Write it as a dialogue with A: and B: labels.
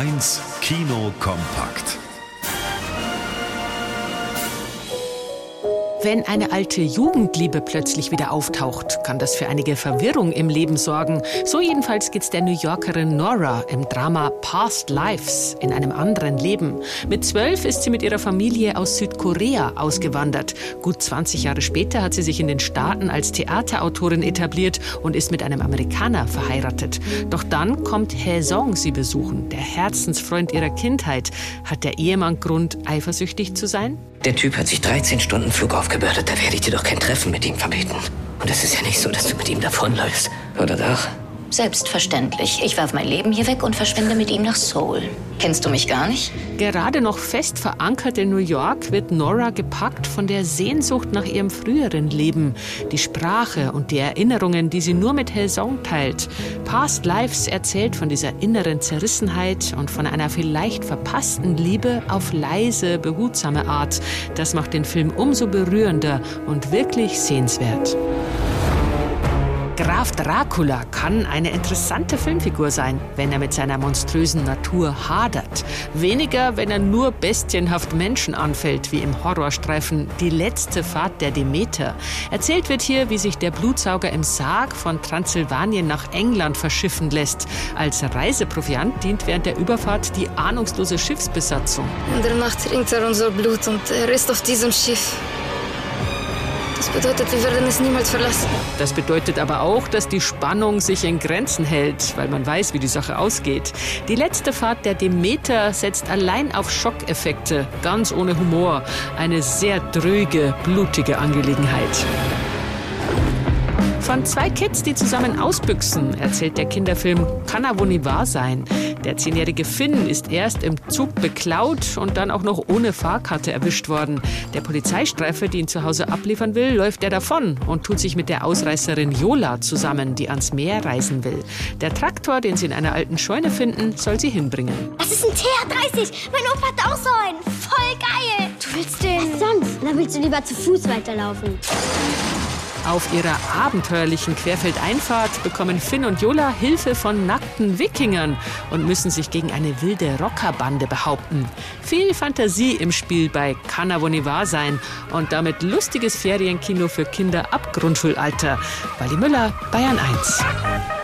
A: 1 Kino kompakt.
B: Wenn eine alte Jugendliebe plötzlich wieder auftaucht, kann das für einige Verwirrung im Leben sorgen. So jedenfalls geht's der New Yorkerin Nora im Drama Past Lives in einem anderen Leben. Mit zwölf ist sie mit ihrer Familie aus Südkorea ausgewandert. Gut 20 Jahre später hat sie sich in den Staaten als Theaterautorin etabliert und ist mit einem Amerikaner verheiratet. Doch dann kommt Hae Song sie besuchen, der Herzensfreund ihrer Kindheit. Hat der Ehemann Grund, eifersüchtig zu sein?
C: Der Typ hat sich 13 Stunden Flug aufgebürdet. Da werde ich dir doch kein Treffen mit ihm verbieten. Und es ist ja nicht so, dass du mit ihm davonläufst. Oder doch?
D: Selbstverständlich. Ich werfe mein Leben hier weg und verschwinde mit ihm nach Seoul. Kennst du mich gar nicht?
B: Gerade noch fest verankert in New York wird Nora gepackt von der Sehnsucht nach ihrem früheren Leben. Die Sprache und die Erinnerungen, die sie nur mit Hellsong teilt. Past Lives erzählt von dieser inneren Zerrissenheit und von einer vielleicht verpassten Liebe auf leise, behutsame Art. Das macht den Film umso berührender und wirklich sehenswert. Graf Dracula kann eine interessante Filmfigur sein, wenn er mit seiner monströsen Natur hadert. Weniger, wenn er nur bestienhaft Menschen anfällt, wie im Horrorstreifen Die letzte Fahrt der Demeter. Erzählt wird hier, wie sich der Blutsauger im Sarg von Transsilvanien nach England verschiffen lässt. Als Reiseproviant dient während der Überfahrt die ahnungslose Schiffsbesatzung.
E: In der Nacht trinkt er unser Blut und er ist auf diesem Schiff. Das bedeutet, wir werden es niemals verlassen.
B: Das bedeutet aber auch, dass die Spannung sich in Grenzen hält, weil man weiß, wie die Sache ausgeht. Die letzte Fahrt der Demeter setzt allein auf Schockeffekte, ganz ohne Humor. Eine sehr dröge, blutige Angelegenheit. Von zwei Kids, die zusammen ausbüchsen, erzählt der Kinderfilm Kann er wohl nie wahr sein. Der zehnjährige Finn ist erst im Zug beklaut und dann auch noch ohne Fahrkarte erwischt worden. Der Polizeistreifer, die ihn zu Hause abliefern will, läuft er davon und tut sich mit der Ausreißerin Jola zusammen, die ans Meer reisen will. Der Traktor, den sie in einer alten Scheune finden, soll sie hinbringen.
F: Das ist ein TH30. Mein Opa hat auch so einen. Voll geil.
G: Du willst den... Was sonst? Oder willst du lieber zu Fuß weiterlaufen?
B: Auf ihrer abenteuerlichen Querfeldeinfahrt bekommen Finn und Jola Hilfe von nackten Wikingern und müssen sich gegen eine wilde Rockerbande behaupten. Viel Fantasie im Spiel bei Kann wahr sein und damit lustiges Ferienkino für Kinder ab Grundschulalter. Wally Müller, Bayern 1.